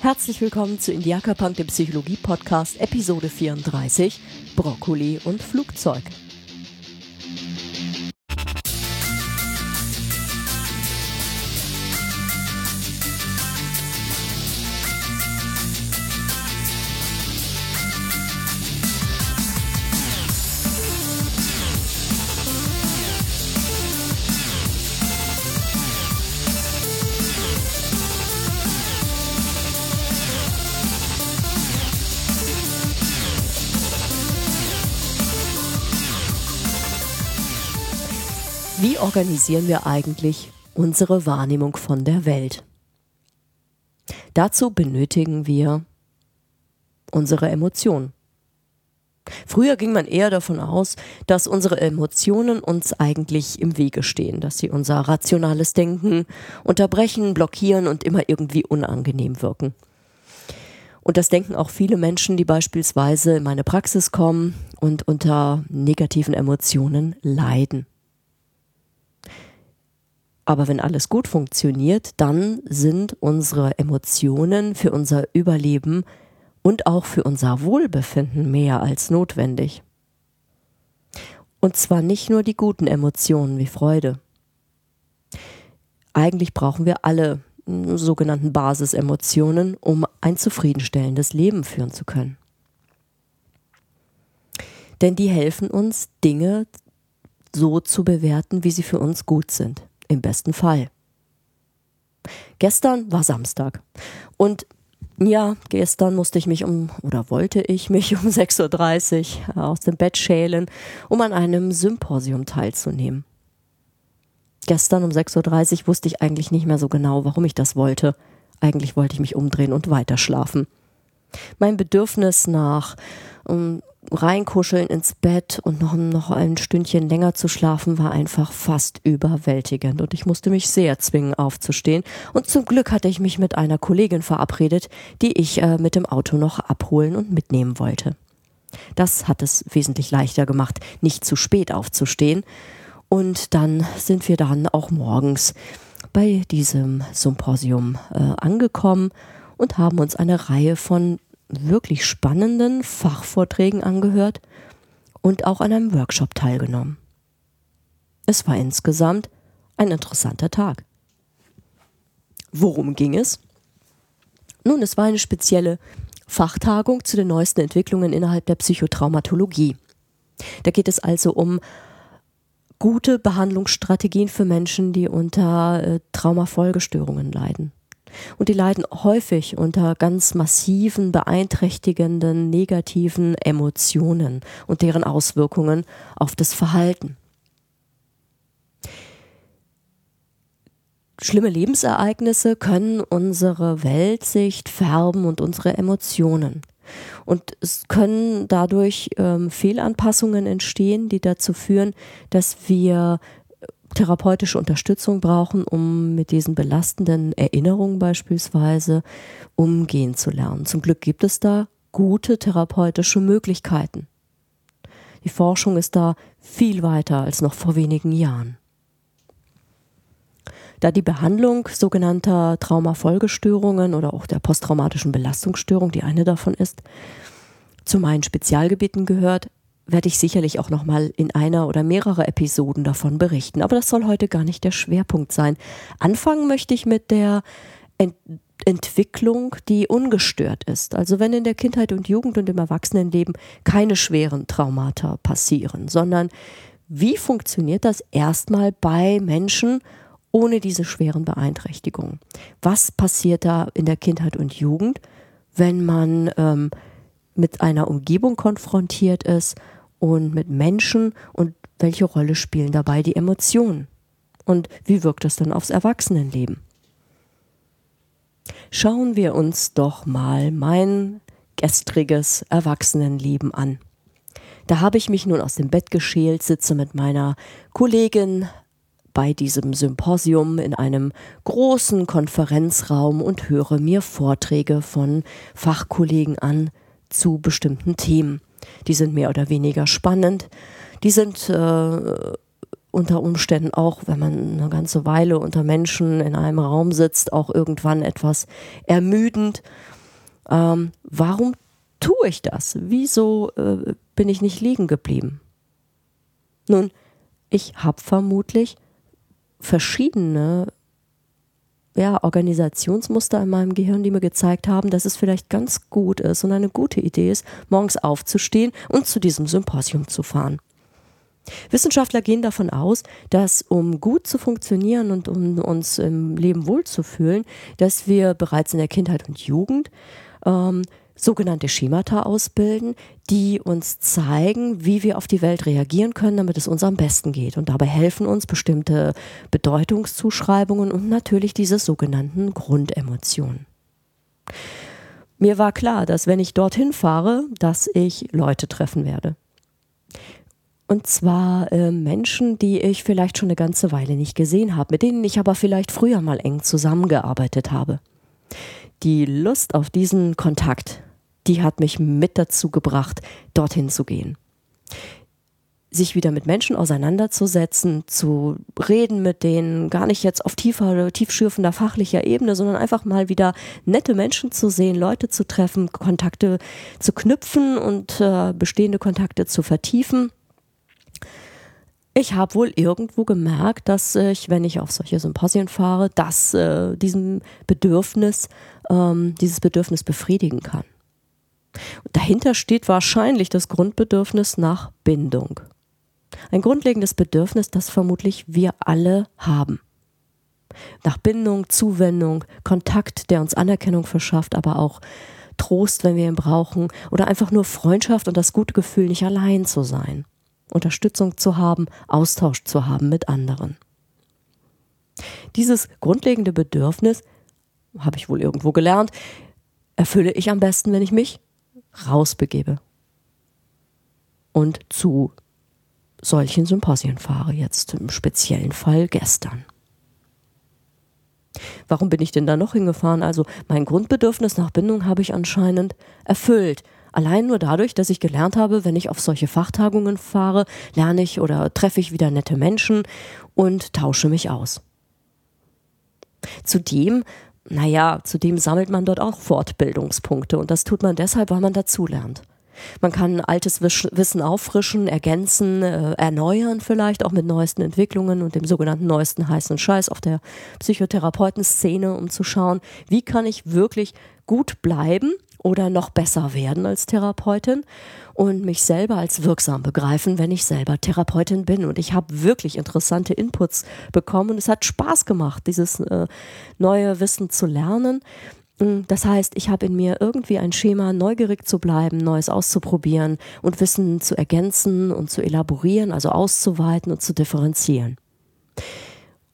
Herzlich willkommen zu Indiaka Punk, dem Psychologie-Podcast, Episode 34, Brokkoli und Flugzeug. Wie organisieren wir eigentlich unsere Wahrnehmung von der Welt? Dazu benötigen wir unsere Emotionen. Früher ging man eher davon aus, dass unsere Emotionen uns eigentlich im Wege stehen, dass sie unser rationales Denken unterbrechen, blockieren und immer irgendwie unangenehm wirken. Und das denken auch viele Menschen, die beispielsweise in meine Praxis kommen und unter negativen Emotionen leiden. Aber wenn alles gut funktioniert, dann sind unsere Emotionen für unser Überleben und auch für unser Wohlbefinden mehr als notwendig. Und zwar nicht nur die guten Emotionen wie Freude. Eigentlich brauchen wir alle sogenannten Basisemotionen, um ein zufriedenstellendes Leben führen zu können. Denn die helfen uns, Dinge so zu bewerten, wie sie für uns gut sind. Im besten Fall. Gestern war Samstag. Und ja, gestern musste ich mich um, oder wollte ich mich um 6.30 Uhr aus dem Bett schälen, um an einem Symposium teilzunehmen. Gestern um 6.30 Uhr wusste ich eigentlich nicht mehr so genau, warum ich das wollte. Eigentlich wollte ich mich umdrehen und weiter Mein Bedürfnis nach um, reinkuscheln ins Bett und noch, noch ein Stündchen länger zu schlafen war einfach fast überwältigend. Und ich musste mich sehr zwingen aufzustehen. Und zum Glück hatte ich mich mit einer Kollegin verabredet, die ich äh, mit dem Auto noch abholen und mitnehmen wollte. Das hat es wesentlich leichter gemacht, nicht zu spät aufzustehen. Und dann sind wir dann auch morgens bei diesem Symposium äh, angekommen und haben uns eine Reihe von wirklich spannenden Fachvorträgen angehört und auch an einem Workshop teilgenommen. Es war insgesamt ein interessanter Tag. Worum ging es? Nun, es war eine spezielle Fachtagung zu den neuesten Entwicklungen innerhalb der Psychotraumatologie. Da geht es also um gute Behandlungsstrategien für Menschen, die unter äh, Traumafolgestörungen leiden. Und die leiden häufig unter ganz massiven, beeinträchtigenden, negativen Emotionen und deren Auswirkungen auf das Verhalten. Schlimme Lebensereignisse können unsere Weltsicht färben und unsere Emotionen. Und es können dadurch ähm, Fehlanpassungen entstehen, die dazu führen, dass wir therapeutische Unterstützung brauchen, um mit diesen belastenden Erinnerungen beispielsweise umgehen zu lernen. Zum Glück gibt es da gute therapeutische Möglichkeiten. Die Forschung ist da viel weiter als noch vor wenigen Jahren. Da die Behandlung sogenannter Traumafolgestörungen oder auch der posttraumatischen Belastungsstörung, die eine davon ist, zu meinen Spezialgebieten gehört, werde ich sicherlich auch noch mal in einer oder mehrere Episoden davon berichten. Aber das soll heute gar nicht der Schwerpunkt sein. Anfangen möchte ich mit der Ent Entwicklung, die ungestört ist. Also wenn in der Kindheit und Jugend und im Erwachsenenleben keine schweren Traumata passieren, sondern wie funktioniert das erstmal bei Menschen ohne diese schweren Beeinträchtigungen? Was passiert da in der Kindheit und Jugend, wenn man ähm, mit einer Umgebung konfrontiert ist und mit Menschen und welche Rolle spielen dabei die Emotionen? Und wie wirkt das dann aufs Erwachsenenleben? Schauen wir uns doch mal mein gestriges Erwachsenenleben an. Da habe ich mich nun aus dem Bett geschält, sitze mit meiner Kollegin bei diesem Symposium in einem großen Konferenzraum und höre mir Vorträge von Fachkollegen an zu bestimmten Themen. Die sind mehr oder weniger spannend. Die sind äh, unter Umständen auch, wenn man eine ganze Weile unter Menschen in einem Raum sitzt, auch irgendwann etwas ermüdend. Ähm, warum tue ich das? Wieso äh, bin ich nicht liegen geblieben? Nun, ich habe vermutlich verschiedene ja, Organisationsmuster in meinem Gehirn, die mir gezeigt haben, dass es vielleicht ganz gut ist und eine gute Idee ist, morgens aufzustehen und zu diesem Symposium zu fahren. Wissenschaftler gehen davon aus, dass um gut zu funktionieren und um uns im Leben wohlzufühlen, dass wir bereits in der Kindheit und Jugend ähm, sogenannte Schemata ausbilden, die uns zeigen, wie wir auf die Welt reagieren können, damit es uns am besten geht. Und dabei helfen uns bestimmte Bedeutungszuschreibungen und natürlich diese sogenannten Grundemotionen. Mir war klar, dass wenn ich dorthin fahre, dass ich Leute treffen werde. Und zwar äh, Menschen, die ich vielleicht schon eine ganze Weile nicht gesehen habe, mit denen ich aber vielleicht früher mal eng zusammengearbeitet habe. Die Lust auf diesen Kontakt, die hat mich mit dazu gebracht, dorthin zu gehen. Sich wieder mit Menschen auseinanderzusetzen, zu reden mit denen, gar nicht jetzt auf tiefer, tiefschürfender fachlicher Ebene, sondern einfach mal wieder nette Menschen zu sehen, Leute zu treffen, Kontakte zu knüpfen und äh, bestehende Kontakte zu vertiefen ich habe wohl irgendwo gemerkt, dass ich, wenn ich auf solche Symposien fahre, dass äh, diesem Bedürfnis, ähm, dieses Bedürfnis befriedigen kann. Und dahinter steht wahrscheinlich das Grundbedürfnis nach Bindung. Ein grundlegendes Bedürfnis, das vermutlich wir alle haben. Nach Bindung, Zuwendung, Kontakt, der uns Anerkennung verschafft, aber auch Trost, wenn wir ihn brauchen, oder einfach nur Freundschaft und das gute Gefühl, nicht allein zu sein. Unterstützung zu haben, Austausch zu haben mit anderen. Dieses grundlegende Bedürfnis, habe ich wohl irgendwo gelernt, erfülle ich am besten, wenn ich mich rausbegebe und zu solchen Symposien fahre, jetzt im speziellen Fall gestern. Warum bin ich denn da noch hingefahren? Also mein Grundbedürfnis nach Bindung habe ich anscheinend erfüllt. Allein nur dadurch, dass ich gelernt habe, wenn ich auf solche Fachtagungen fahre, lerne ich oder treffe ich wieder nette Menschen und tausche mich aus. Zudem naja, zudem sammelt man dort auch Fortbildungspunkte und das tut man deshalb, weil man dazulernt. Man kann altes Wissen auffrischen, ergänzen, äh, erneuern vielleicht auch mit neuesten Entwicklungen und dem sogenannten neuesten heißen Scheiß auf der Psychotherapeutenszene, um zu schauen, wie kann ich wirklich gut bleiben oder noch besser werden als Therapeutin und mich selber als wirksam begreifen, wenn ich selber Therapeutin bin. Und ich habe wirklich interessante Inputs bekommen und es hat Spaß gemacht, dieses äh, neue Wissen zu lernen. Mm, das heißt, ich habe in mir irgendwie ein Schema, neugierig zu bleiben, Neues auszuprobieren und Wissen zu ergänzen und zu elaborieren, also auszuweiten und zu differenzieren.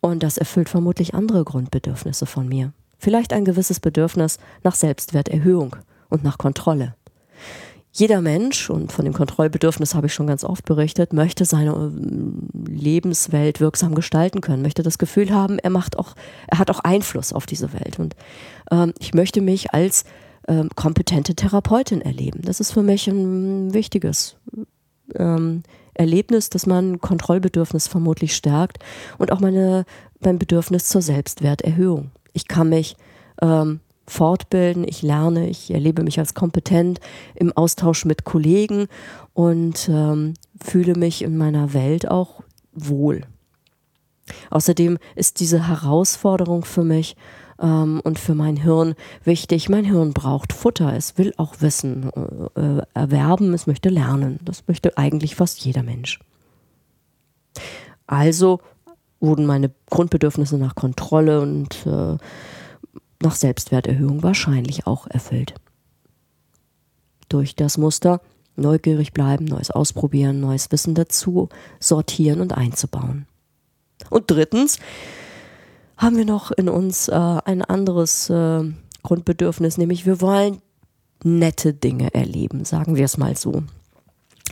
Und das erfüllt vermutlich andere Grundbedürfnisse von mir. Vielleicht ein gewisses Bedürfnis nach Selbstwerterhöhung und nach Kontrolle. Jeder Mensch, und von dem Kontrollbedürfnis habe ich schon ganz oft berichtet, möchte seine ähm, Lebenswelt wirksam gestalten können, möchte das Gefühl haben, er macht auch, er hat auch Einfluss auf diese Welt. Und ähm, ich möchte mich als ähm, kompetente Therapeutin erleben. Das ist für mich ein wichtiges ähm, Erlebnis, dass mein Kontrollbedürfnis vermutlich stärkt und auch meine, mein Bedürfnis zur Selbstwerterhöhung. Ich kann mich ähm, fortbilden, ich lerne, ich erlebe mich als kompetent im Austausch mit Kollegen und ähm, fühle mich in meiner Welt auch wohl. Außerdem ist diese Herausforderung für mich ähm, und für mein Hirn wichtig. Mein Hirn braucht Futter, es will auch Wissen äh, erwerben, es möchte lernen. Das möchte eigentlich fast jeder Mensch. Also wurden meine Grundbedürfnisse nach Kontrolle und äh, nach Selbstwerterhöhung wahrscheinlich auch erfüllt. Durch das Muster neugierig bleiben, Neues ausprobieren, neues Wissen dazu sortieren und einzubauen. Und drittens haben wir noch in uns äh, ein anderes äh, Grundbedürfnis, nämlich wir wollen nette Dinge erleben, sagen wir es mal so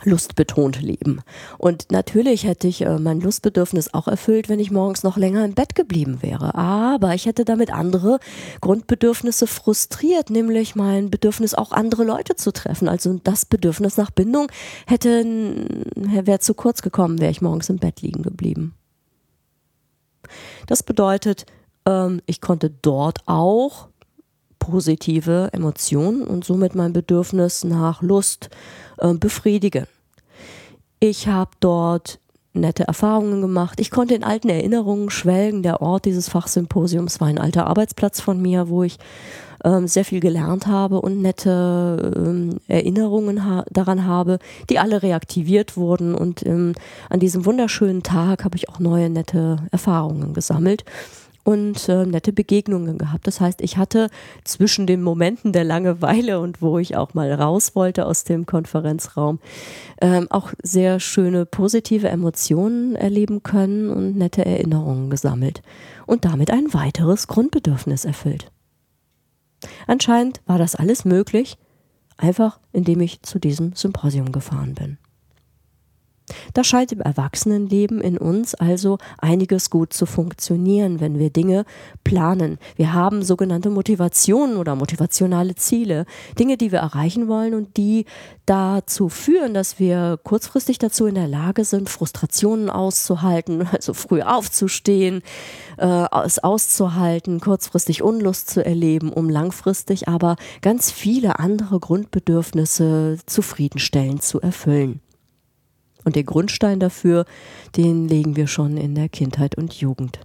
lustbetont leben. Und natürlich hätte ich äh, mein Lustbedürfnis auch erfüllt, wenn ich morgens noch länger im Bett geblieben wäre. Aber ich hätte damit andere Grundbedürfnisse frustriert, nämlich mein Bedürfnis auch andere Leute zu treffen. Also das Bedürfnis nach Bindung hätte wäre zu kurz gekommen, wäre ich morgens im Bett liegen geblieben. Das bedeutet, ähm, ich konnte dort auch positive Emotionen und somit mein Bedürfnis nach Lust äh, befriedigen. Ich habe dort nette Erfahrungen gemacht. Ich konnte in alten Erinnerungen schwelgen. Der Ort dieses Fachsymposiums war ein alter Arbeitsplatz von mir, wo ich ähm, sehr viel gelernt habe und nette ähm, Erinnerungen ha daran habe, die alle reaktiviert wurden. Und ähm, an diesem wunderschönen Tag habe ich auch neue nette Erfahrungen gesammelt und äh, nette Begegnungen gehabt. Das heißt, ich hatte zwischen den Momenten der Langeweile und wo ich auch mal raus wollte aus dem Konferenzraum, ähm, auch sehr schöne positive Emotionen erleben können und nette Erinnerungen gesammelt und damit ein weiteres Grundbedürfnis erfüllt. Anscheinend war das alles möglich, einfach indem ich zu diesem Symposium gefahren bin. Da scheint im Erwachsenenleben in uns also einiges gut zu funktionieren, wenn wir Dinge planen. Wir haben sogenannte Motivationen oder motivationale Ziele, Dinge, die wir erreichen wollen und die dazu führen, dass wir kurzfristig dazu in der Lage sind, Frustrationen auszuhalten, also früh aufzustehen, äh, es auszuhalten, kurzfristig Unlust zu erleben, um langfristig aber ganz viele andere Grundbedürfnisse zufriedenstellend zu erfüllen. Und den Grundstein dafür, den legen wir schon in der Kindheit und Jugend.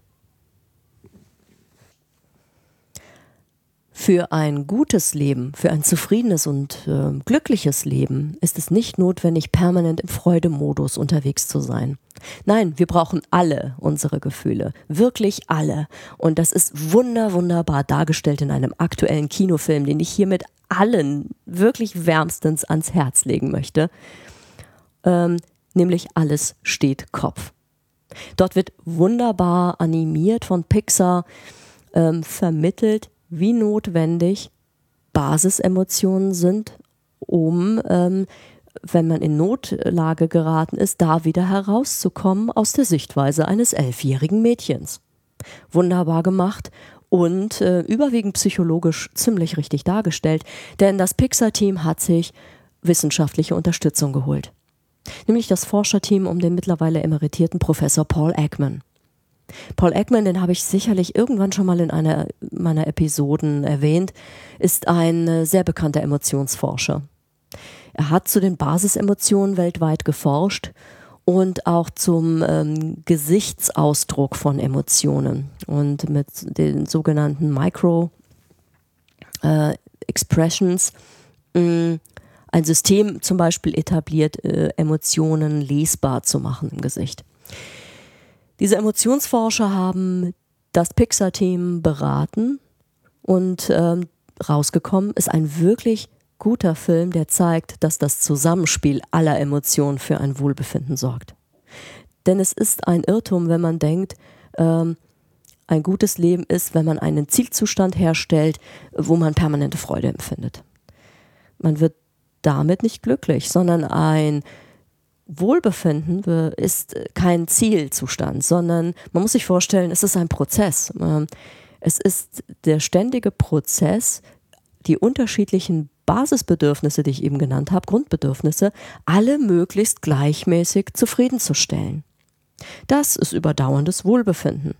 Für ein gutes Leben, für ein zufriedenes und äh, glückliches Leben ist es nicht notwendig, permanent im Freudemodus unterwegs zu sein. Nein, wir brauchen alle unsere Gefühle, wirklich alle. Und das ist wunder, wunderbar dargestellt in einem aktuellen Kinofilm, den ich hiermit allen wirklich wärmstens ans Herz legen möchte. Ähm, nämlich Alles steht Kopf. Dort wird wunderbar animiert von Pixar ähm, vermittelt, wie notwendig Basisemotionen sind, um, ähm, wenn man in Notlage geraten ist, da wieder herauszukommen aus der Sichtweise eines elfjährigen Mädchens. Wunderbar gemacht und äh, überwiegend psychologisch ziemlich richtig dargestellt, denn das Pixar-Team hat sich wissenschaftliche Unterstützung geholt nämlich das Forscherteam um den mittlerweile emeritierten Professor Paul Ekman. Paul Ekman, den habe ich sicherlich irgendwann schon mal in einer meiner Episoden erwähnt, ist ein äh, sehr bekannter Emotionsforscher. Er hat zu den Basisemotionen weltweit geforscht und auch zum ähm, Gesichtsausdruck von Emotionen und mit den sogenannten Micro äh, mh, ein System zum Beispiel etabliert, äh, Emotionen lesbar zu machen im Gesicht. Diese Emotionsforscher haben das Pixar-Team beraten und ähm, rausgekommen ist ein wirklich guter Film, der zeigt, dass das Zusammenspiel aller Emotionen für ein Wohlbefinden sorgt. Denn es ist ein Irrtum, wenn man denkt, ähm, ein gutes Leben ist, wenn man einen Zielzustand herstellt, wo man permanente Freude empfindet. Man wird damit nicht glücklich, sondern ein Wohlbefinden ist kein Zielzustand, sondern man muss sich vorstellen, es ist ein Prozess. Ähm, es ist der ständige Prozess, die unterschiedlichen Basisbedürfnisse, die ich eben genannt habe, Grundbedürfnisse, alle möglichst gleichmäßig zufriedenzustellen. Das ist überdauerndes Wohlbefinden.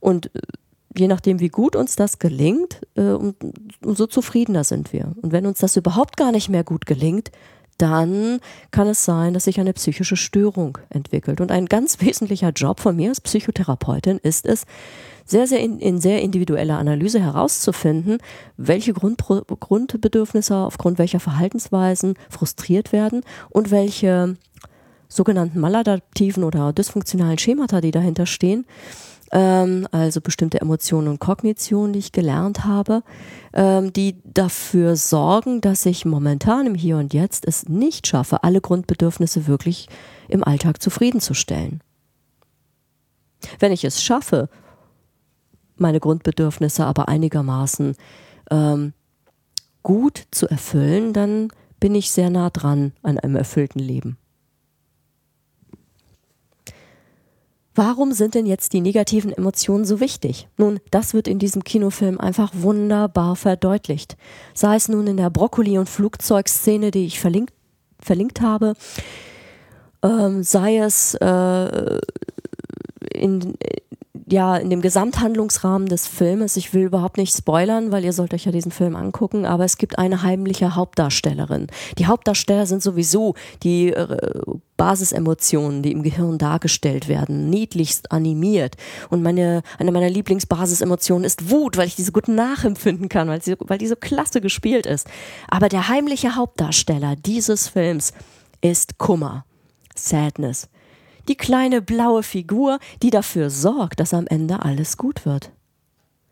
Und äh, je nachdem, wie gut uns das gelingt, äh, umso zufriedener sind wir. Und wenn uns das überhaupt gar nicht mehr gut gelingt, dann kann es sein, dass sich eine psychische Störung entwickelt. Und ein ganz wesentlicher Job von mir als Psychotherapeutin ist es, sehr, sehr in, in sehr individueller Analyse herauszufinden, welche Grundpro Grundbedürfnisse aufgrund welcher Verhaltensweisen frustriert werden und welche sogenannten maladaptiven oder dysfunktionalen Schemata, die dahinter stehen, ähm, also bestimmte Emotionen und Kognitionen, die ich gelernt habe, ähm, die dafür sorgen, dass ich momentan im Hier und Jetzt es nicht schaffe, alle Grundbedürfnisse wirklich im Alltag zufriedenzustellen. Wenn ich es schaffe, meine Grundbedürfnisse aber einigermaßen ähm, gut zu erfüllen, dann bin ich sehr nah dran an einem erfüllten Leben. Warum sind denn jetzt die negativen Emotionen so wichtig? Nun, das wird in diesem Kinofilm einfach wunderbar verdeutlicht. Sei es nun in der Brokkoli- und Flugzeugszene, die ich verlinkt, verlinkt habe, ähm, sei es äh, in, ja, in dem Gesamthandlungsrahmen des Filmes, ich will überhaupt nicht spoilern, weil ihr sollt euch ja diesen Film angucken, aber es gibt eine heimliche Hauptdarstellerin. Die Hauptdarsteller sind sowieso die äh, Basisemotionen, die im Gehirn dargestellt werden, niedlichst animiert. Und meine, eine meiner Lieblingsbasisemotionen ist Wut, weil ich diese gut nachempfinden kann, weil, sie, weil die so klasse gespielt ist. Aber der heimliche Hauptdarsteller dieses Films ist Kummer, Sadness die kleine blaue Figur, die dafür sorgt, dass am Ende alles gut wird.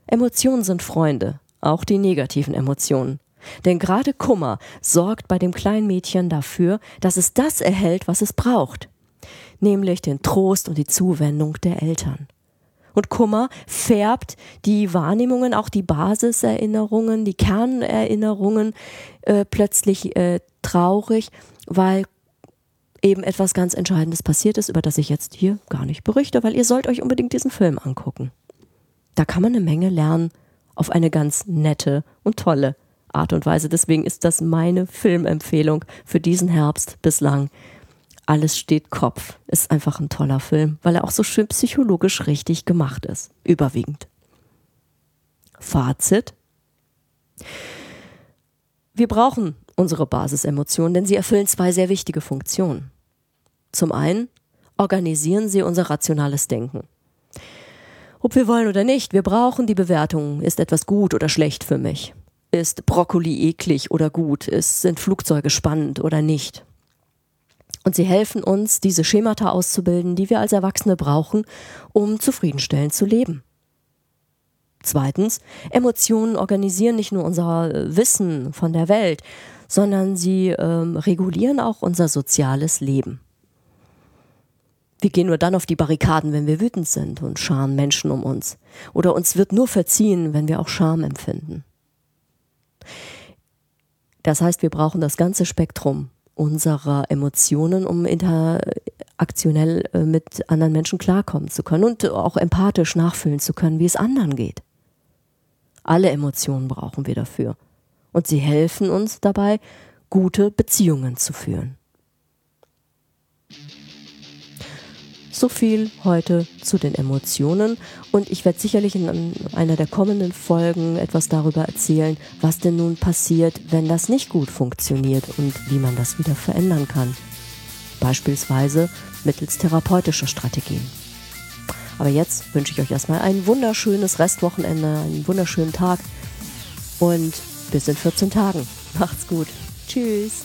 Emotionen sind Freunde, auch die negativen Emotionen. Denn gerade Kummer sorgt bei dem kleinen Mädchen dafür, dass es das erhält, was es braucht, nämlich den Trost und die Zuwendung der Eltern. Und Kummer färbt die Wahrnehmungen, auch die Basiserinnerungen, die Kernerinnerungen äh, plötzlich äh, traurig, weil eben etwas ganz Entscheidendes passiert ist, über das ich jetzt hier gar nicht berichte, weil ihr sollt euch unbedingt diesen Film angucken. Da kann man eine Menge lernen auf eine ganz nette und tolle Art und Weise. Deswegen ist das meine Filmempfehlung für diesen Herbst bislang. Alles steht Kopf. Ist einfach ein toller Film, weil er auch so schön psychologisch richtig gemacht ist. Überwiegend. Fazit. Wir brauchen unsere Basisemotionen, denn sie erfüllen zwei sehr wichtige Funktionen. Zum einen organisieren sie unser rationales Denken. Ob wir wollen oder nicht, wir brauchen die Bewertung, ist etwas gut oder schlecht für mich? Ist Brokkoli eklig oder gut? Ist, sind Flugzeuge spannend oder nicht? Und sie helfen uns, diese Schemata auszubilden, die wir als Erwachsene brauchen, um zufriedenstellend zu leben. Zweitens, Emotionen organisieren nicht nur unser Wissen von der Welt, sondern sie ähm, regulieren auch unser soziales Leben. Wir gehen nur dann auf die Barrikaden, wenn wir wütend sind und scharen Menschen um uns. Oder uns wird nur verziehen, wenn wir auch Scham empfinden. Das heißt, wir brauchen das ganze Spektrum unserer Emotionen, um interaktionell äh, mit anderen Menschen klarkommen zu können und auch empathisch nachfühlen zu können, wie es anderen geht. Alle Emotionen brauchen wir dafür und sie helfen uns dabei, gute Beziehungen zu führen. So viel heute zu den Emotionen und ich werde sicherlich in einer der kommenden Folgen etwas darüber erzählen, was denn nun passiert, wenn das nicht gut funktioniert und wie man das wieder verändern kann. Beispielsweise mittels therapeutischer Strategien. Aber jetzt wünsche ich euch erstmal ein wunderschönes Restwochenende, einen wunderschönen Tag und bis in 14 Tagen. Macht's gut. Tschüss.